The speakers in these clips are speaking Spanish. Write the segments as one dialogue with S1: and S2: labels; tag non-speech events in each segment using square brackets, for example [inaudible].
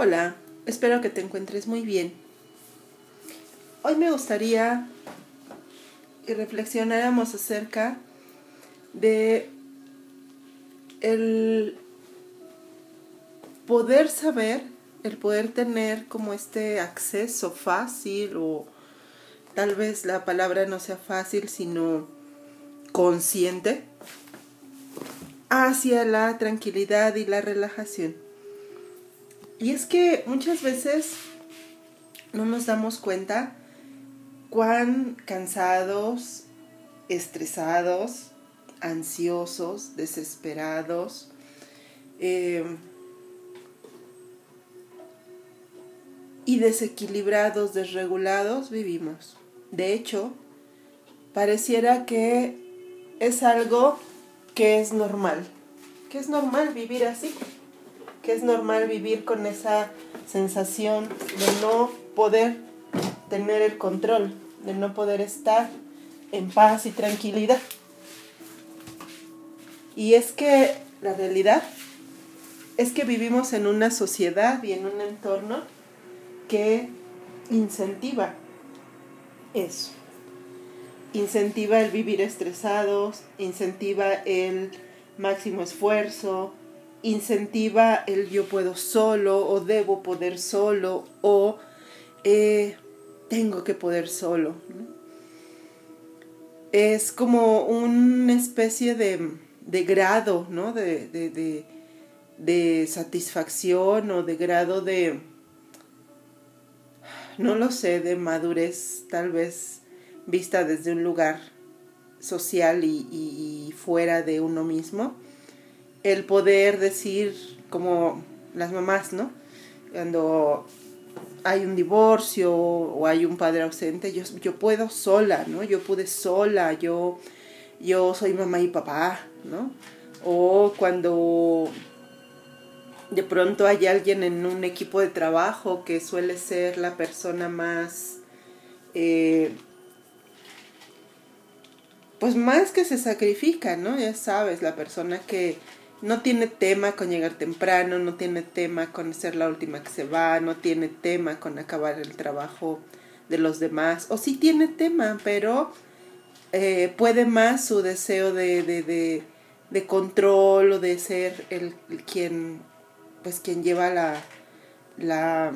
S1: Hola, espero que te encuentres muy bien. Hoy me gustaría que reflexionáramos acerca de el poder saber, el poder tener como este acceso fácil o tal vez la palabra no sea fácil, sino consciente hacia la tranquilidad y la relajación. Y es que muchas veces no nos damos cuenta cuán cansados, estresados, ansiosos, desesperados, eh, y desequilibrados, desregulados vivimos. De hecho, pareciera que es algo que es normal, que es normal vivir así que es normal vivir con esa sensación de no poder tener el control, de no poder estar en paz y tranquilidad. Y es que la realidad es que vivimos en una sociedad y en un entorno que incentiva eso. Incentiva el vivir estresados, incentiva el máximo esfuerzo, incentiva el yo puedo solo o debo poder solo o eh, tengo que poder solo. Es como una especie de, grado, ¿no? De, de, de, satisfacción o de grado de, no lo sé, de madurez tal vez vista desde un lugar social y fuera de uno mismo el poder decir como las mamás, ¿no? Cuando hay un divorcio o hay un padre ausente, yo, yo puedo sola, ¿no? Yo pude sola, yo, yo soy mamá y papá, ¿no? O cuando de pronto hay alguien en un equipo de trabajo que suele ser la persona más, eh, pues más que se sacrifica, ¿no? Ya sabes, la persona que no tiene tema con llegar temprano, no tiene tema con ser la última que se va, no tiene tema con acabar el trabajo de los demás, o sí tiene tema, pero eh, puede más su deseo de, de, de, control o de ser el, quien, pues quien lleva la, la,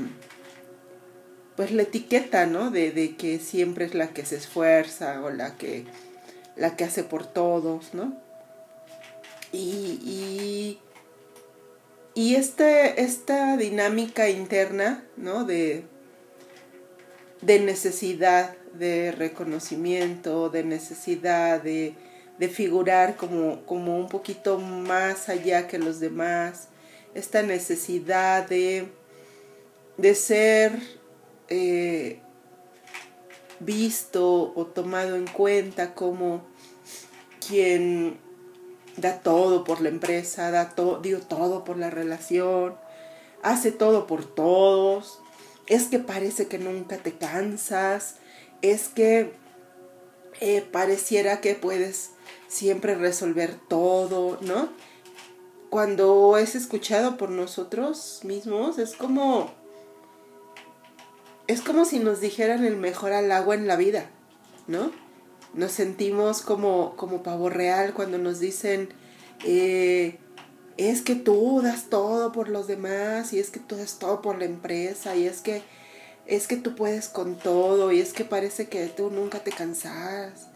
S1: pues la etiqueta, ¿no? De, de que siempre es la que se esfuerza o la que, la que hace por todos, ¿no? Y, y, este, esta dinámica interna, ¿no? De, de necesidad de reconocimiento, de necesidad de, de figurar como, como, un poquito más allá que los demás, esta necesidad de, de ser eh, visto o tomado en cuenta como quien da todo por la empresa, da todo, dio todo por la relación, hace todo por todos, es que parece que nunca te cansas, es que eh, pareciera que puedes siempre resolver todo, ¿no? Cuando es escuchado por nosotros mismos, es como, es como si nos dijeran el mejor halago en la vida, ¿no? Nos sentimos como, como pavo real cuando nos dicen, eh, es que tú das todo por los demás y es que tú das todo por la empresa y es que es que tú puedes con todo y es que parece que tú nunca te cansas.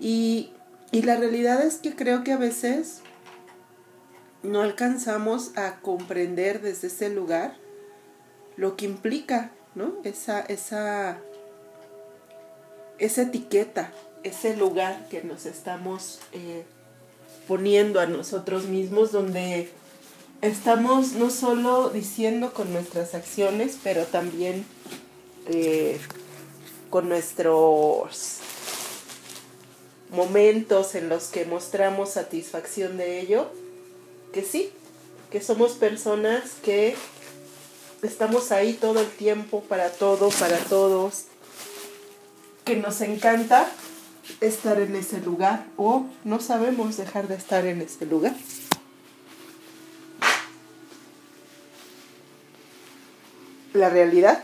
S1: Y, y la realidad es que creo que a veces no alcanzamos a comprender desde ese lugar lo que implica, ¿no? Esa, esa, esa etiqueta ese lugar que nos estamos eh, poniendo a nosotros mismos, donde estamos no solo diciendo con nuestras acciones, pero también eh, con nuestros momentos en los que mostramos satisfacción de ello, que sí, que somos personas que estamos ahí todo el tiempo para todo, para todos, que nos encanta estar en ese lugar o no sabemos dejar de estar en ese lugar. la realidad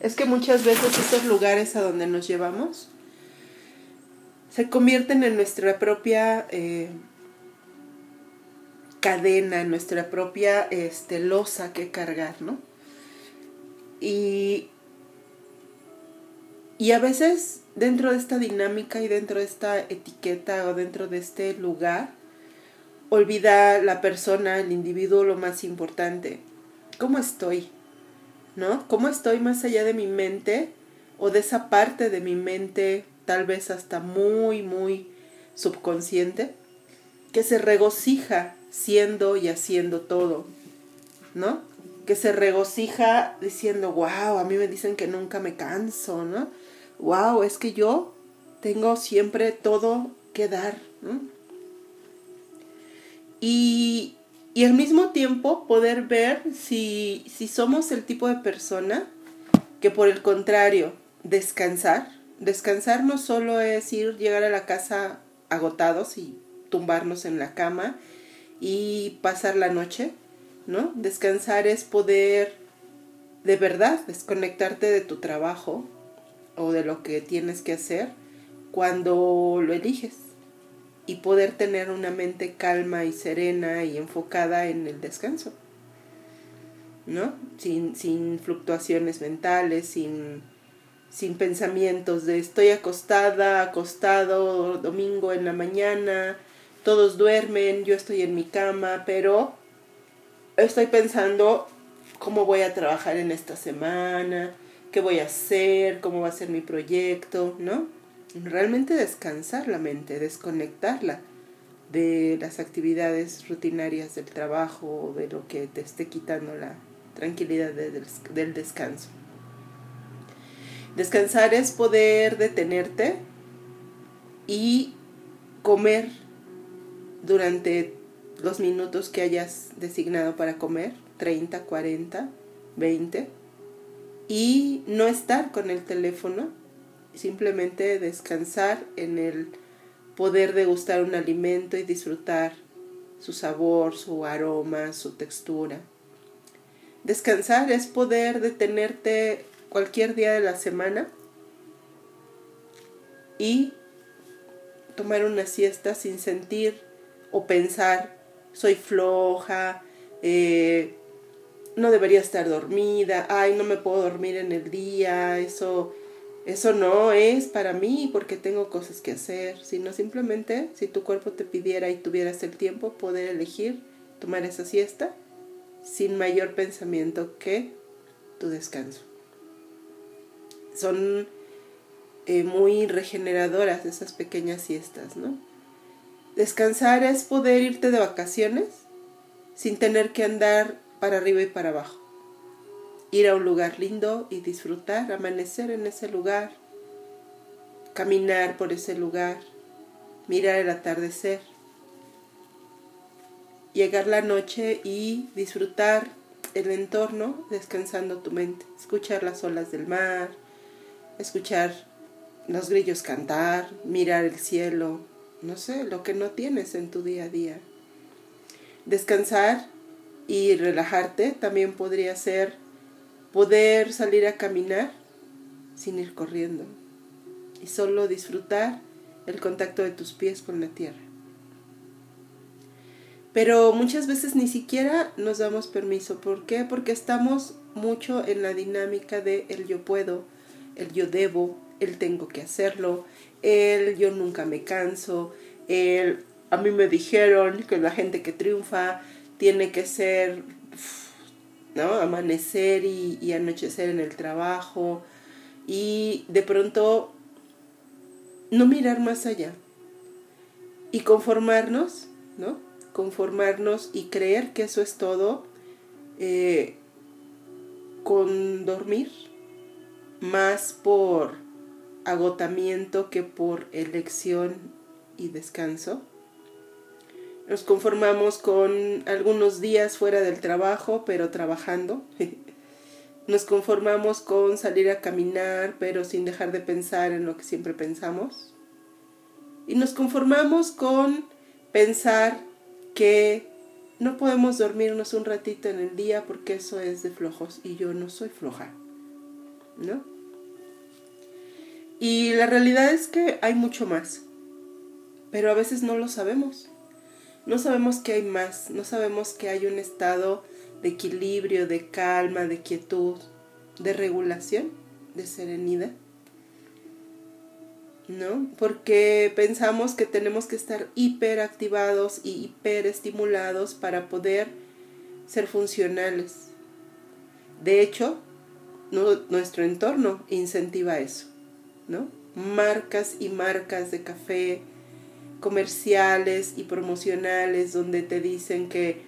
S1: es que muchas veces estos lugares a donde nos llevamos se convierten en nuestra propia eh, cadena, en nuestra propia este, losa que cargar, ¿no? Y, y a veces dentro de esta dinámica y dentro de esta etiqueta o dentro de este lugar, olvida la persona, el individuo, lo más importante. ¿Cómo estoy? ¿No? ¿Cómo estoy más allá de mi mente o de esa parte de mi mente tal vez hasta muy, muy subconsciente, que se regocija siendo y haciendo todo, ¿no? Que se regocija diciendo, wow, a mí me dicen que nunca me canso, ¿no? Wow, es que yo tengo siempre todo que dar. Y, y al mismo tiempo poder ver si, si somos el tipo de persona que por el contrario, descansar, descansar no solo es ir, llegar a la casa agotados y tumbarnos en la cama y pasar la noche, ¿no? Descansar es poder de verdad desconectarte de tu trabajo o de lo que tienes que hacer cuando lo eliges y poder tener una mente calma y serena y enfocada en el descanso, ¿no? Sin, sin fluctuaciones mentales, sin sin pensamientos de estoy acostada, acostado, domingo en la mañana, todos duermen, yo estoy en mi cama, pero estoy pensando cómo voy a trabajar en esta semana, qué voy a hacer, cómo va a ser mi proyecto, ¿no? Realmente descansar la mente, desconectarla de las actividades rutinarias del trabajo de lo que te esté quitando la tranquilidad del descanso. Descansar es poder detenerte y comer durante los minutos que hayas designado para comer, 30, 40, 20, y no estar con el teléfono, simplemente descansar en el poder degustar un alimento y disfrutar su sabor, su aroma, su textura. Descansar es poder detenerte cualquier día de la semana y tomar una siesta sin sentir o pensar soy floja, eh, no debería estar dormida, ay, no me puedo dormir en el día, eso, eso no es para mí porque tengo cosas que hacer, sino simplemente si tu cuerpo te pidiera y tuvieras el tiempo, poder elegir tomar esa siesta sin mayor pensamiento que tu descanso son eh, muy regeneradoras esas pequeñas siestas, ¿no? Descansar es poder irte de vacaciones sin tener que andar para arriba y para abajo. Ir a un lugar lindo y disfrutar, amanecer en ese lugar, caminar por ese lugar, mirar el atardecer, llegar la noche y disfrutar el entorno descansando tu mente, escuchar las olas del mar, escuchar los grillos cantar, mirar el cielo, no sé, lo que no tienes en tu día a día. Descansar y relajarte también podría ser poder salir a caminar sin ir corriendo y solo disfrutar el contacto de tus pies con la tierra. Pero muchas veces ni siquiera nos damos permiso. ¿Por qué? Porque estamos mucho en la dinámica de el yo puedo, el yo debo, el tengo que hacerlo, el yo nunca me canso, el a mí me dijeron que la gente que triunfa tiene que ser, ¿no? Amanecer y, anochecer en el trabajo y de pronto no mirar más allá y conformarnos, ¿no? Conformarnos y creer que eso es todo eh, con dormir, más por agotamiento que por elección y descanso. Nos conformamos con algunos días fuera del trabajo, pero trabajando. [laughs] Nos conformamos con salir a caminar, pero sin dejar de pensar en lo que siempre pensamos. Y nos conformamos con pensar que no podemos dormirnos un ratito en el día porque eso es de flojos y yo no soy floja, ¿no? Y la realidad es que hay mucho más, pero a veces no lo sabemos. No sabemos que hay más, no sabemos que hay un estado de equilibrio, de calma, de quietud, de regulación, de serenidad. ¿No? Porque pensamos que tenemos que estar hiperactivados y hiperestimulados para poder ser funcionales. De hecho, nuestro entorno incentiva eso, ¿no? Marcas y marcas de café, comerciales y promocionales donde te dicen que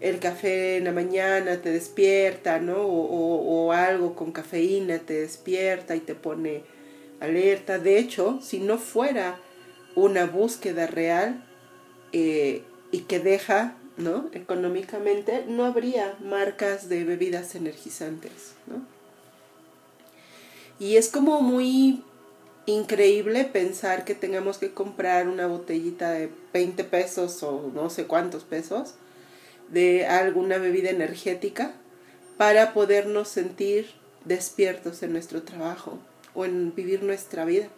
S1: el café en la mañana te despierta, ¿no? O, algo con cafeína te despierta y te pone alerta. De hecho, si no fuera una búsqueda real eh, y que deja, ¿no? Económicamente, no habría marcas de bebidas energizantes, ¿no? Y es como muy increíble pensar que tengamos que comprar una botellita de 20 pesos o no sé cuántos pesos de alguna bebida energética para podernos sentir despiertos en nuestro trabajo o en vivir nuestra vida.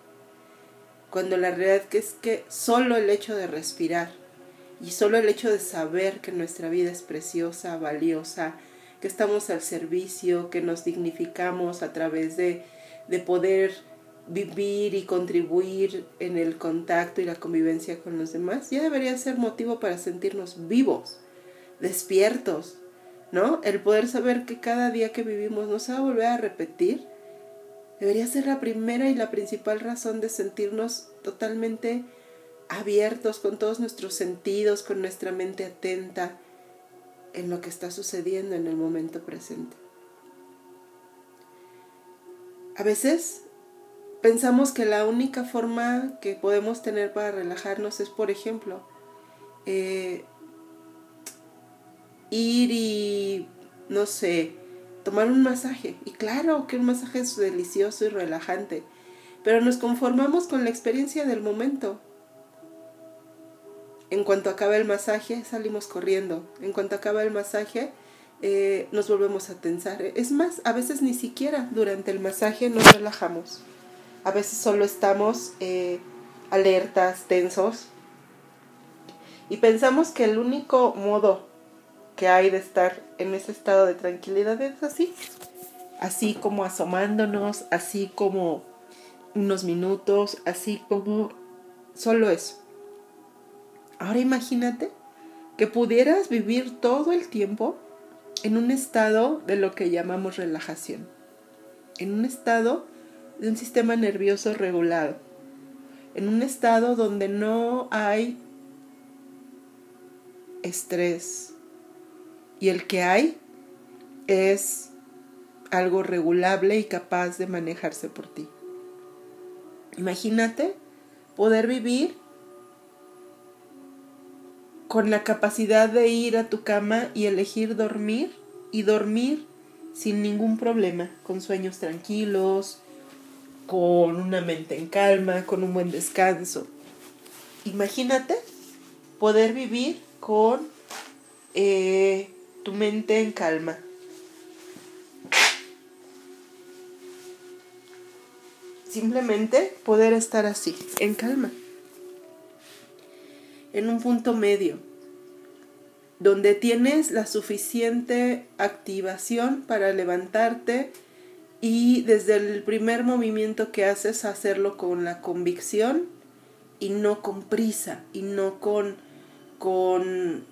S1: Cuando la realidad es que solo el hecho de respirar y solo el hecho de saber que nuestra vida es preciosa, valiosa, que estamos al servicio, que nos dignificamos a través de, de poder vivir y contribuir en el contacto y la convivencia con los demás, ya debería ser motivo para sentirnos vivos, despiertos, ¿no? El poder saber que cada día que vivimos no se va a volver a repetir, debería ser la primera y la principal razón de sentirnos totalmente abiertos con todos nuestros sentidos, con nuestra mente atenta en lo que está sucediendo en el momento presente. A veces pensamos que la única forma que podemos tener para relajarnos es, por ejemplo, eh, ir y, no sé, tomar un masaje. Y claro que un masaje es delicioso y relajante, pero nos conformamos con la experiencia del momento. En cuanto acaba el masaje, salimos corriendo. En cuanto acaba el masaje, eh, nos volvemos a tensar. Es más, a veces ni siquiera durante el masaje nos relajamos. A veces solo estamos eh, alertas, tensos. Y pensamos que el único modo que hay de estar en ese estado de tranquilidad es así. Así como asomándonos, así como unos minutos, así como solo eso. Ahora imagínate que pudieras vivir todo el tiempo en un estado de lo que llamamos relajación. En un estado de un sistema nervioso regulado, en un estado donde no hay estrés y el que hay es algo regulable y capaz de manejarse por ti. Imagínate poder vivir con la capacidad de ir a tu cama y elegir dormir y dormir sin ningún problema, con sueños tranquilos, con una mente en calma, con un buen descanso. Imagínate poder vivir con eh, tu mente en calma. Simplemente poder estar así, en calma, en un punto medio, donde tienes la suficiente activación para levantarte, y desde el primer movimiento que haces hacerlo con la convicción y no con prisa y no con con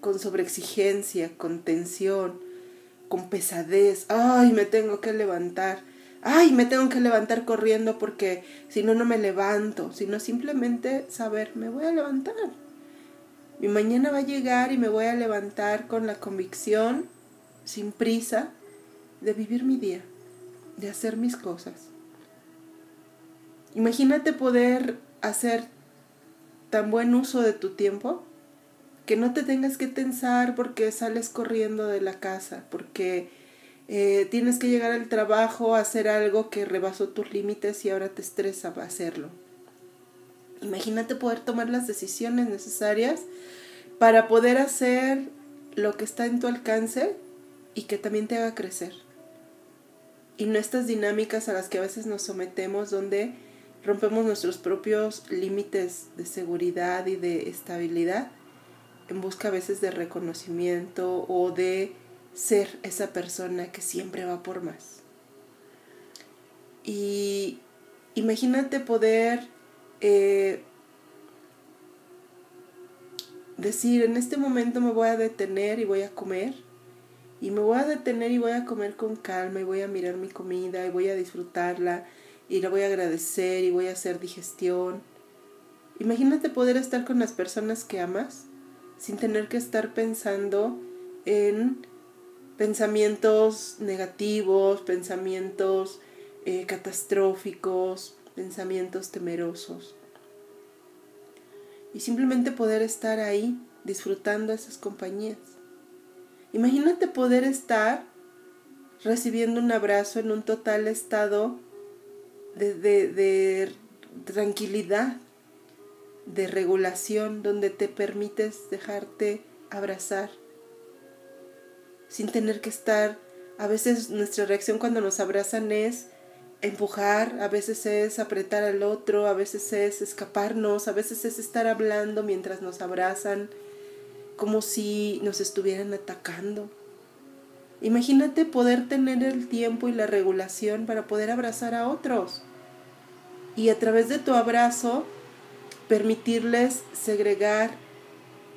S1: con sobreexigencia, con tensión, con pesadez. Ay, me tengo que levantar. Ay, me tengo que levantar corriendo porque si no no me levanto, sino simplemente saber, me voy a levantar. Mi mañana va a llegar y me voy a levantar con la convicción sin prisa, de vivir mi día, de hacer mis cosas. Imagínate poder hacer tan buen uso de tu tiempo que no te tengas que tensar porque sales corriendo de la casa, porque eh, tienes que llegar al trabajo a hacer algo que rebasó tus límites y ahora te estresa hacerlo. Imagínate poder tomar las decisiones necesarias para poder hacer lo que está en tu alcance y que también te haga crecer. Y no estas dinámicas a las que a veces nos sometemos donde rompemos nuestros propios límites de seguridad y de estabilidad en busca a veces de reconocimiento o de ser esa persona que siempre va por más. Y imagínate poder eh, decir, en este momento me voy a detener y voy a comer. Y me voy a detener y voy a comer con calma y voy a mirar mi comida y voy a disfrutarla y la voy a agradecer y voy a hacer digestión. Imagínate poder estar con las personas que amas sin tener que estar pensando en pensamientos negativos, pensamientos eh, catastróficos, pensamientos temerosos. Y simplemente poder estar ahí disfrutando esas compañías. Imagínate poder estar recibiendo un abrazo en un total estado de, de tranquilidad, de regulación, donde te permites dejarte abrazar sin tener que estar. A veces nuestra reacción cuando nos abrazan es empujar, a veces es apretar al otro, a veces es escaparnos, a veces es estar hablando mientras nos abrazan, como si nos estuvieran atacando. Imagínate poder tener el tiempo y la regulación para poder abrazar a otros y a través de tu abrazo permitirles segregar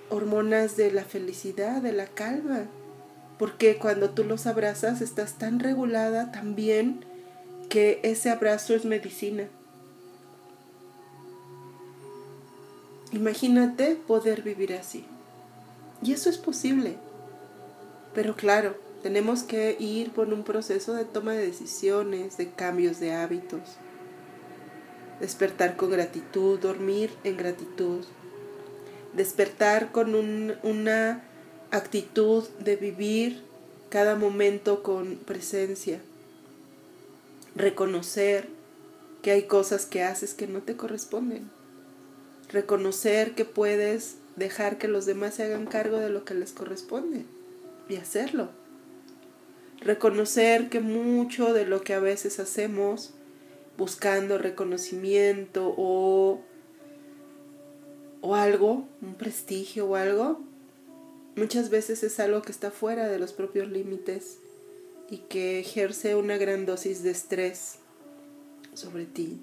S1: hormonas de la felicidad, de la calma porque cuando tú los abrazas estás tan regulada también que ese abrazo es medicina. Imagínate poder vivir así. Y eso es posible. Pero claro, tenemos que ir por un proceso de toma de decisiones, de cambios de hábitos. Despertar con gratitud, dormir en gratitud. Despertar con una actitud de vivir cada momento con presencia. Reconocer que hay cosas que haces que no te corresponden. Reconocer que puedes dejar que los demás se hagan cargo de lo que les corresponde y hacerlo. Reconocer que mucho de lo que a veces hacemos buscando reconocimiento o, o algo, un prestigio o algo, muchas veces es algo que está fuera de los propios límites y que ejerce una gran dosis de estrés sobre ti.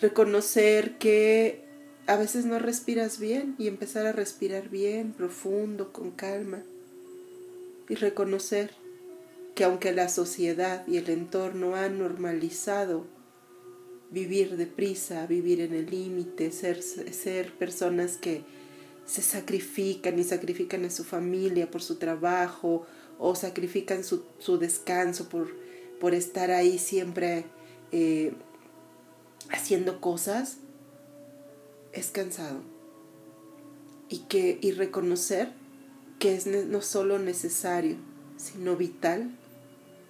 S1: Reconocer que a veces no respiras bien y empezar a respirar bien, profundo, con calma. Y reconocer que aunque la sociedad y el entorno han normalizado vivir deprisa, vivir en el límite, ser, ser personas que se sacrifican y sacrifican a su familia por su trabajo o sacrifican su, descanso por, por, estar ahí siempre eh, haciendo cosas, es cansado. Y, que, y reconocer que es no solo necesario, sino vital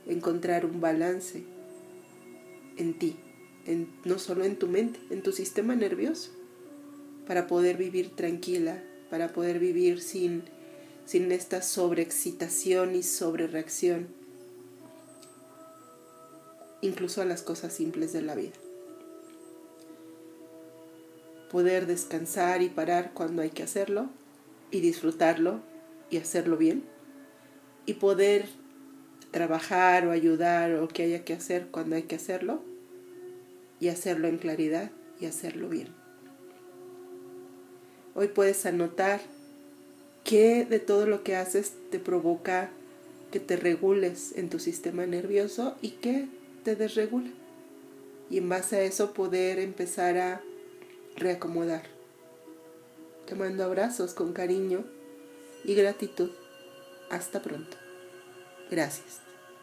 S1: encontrar un balance en ti, en, no solo en tu mente, en tu sistema nervioso, para poder vivir tranquila, para poder vivir sin, sin esta sobreexcitación y sobrereacción, incluso a las cosas simples de la vida. Poder descansar y parar cuando hay que hacerlo y disfrutarlo y hacerlo bien. Y poder trabajar o ayudar o que haya que hacer cuando hay que hacerlo y hacerlo en claridad y hacerlo bien. Hoy puedes anotar qué de todo lo que haces te provoca que te regules en tu sistema nervioso y qué te desregula. Y en base a eso poder empezar a reacomodar. Te mando abrazos con cariño y gratitud. Hasta pronto. Gracias.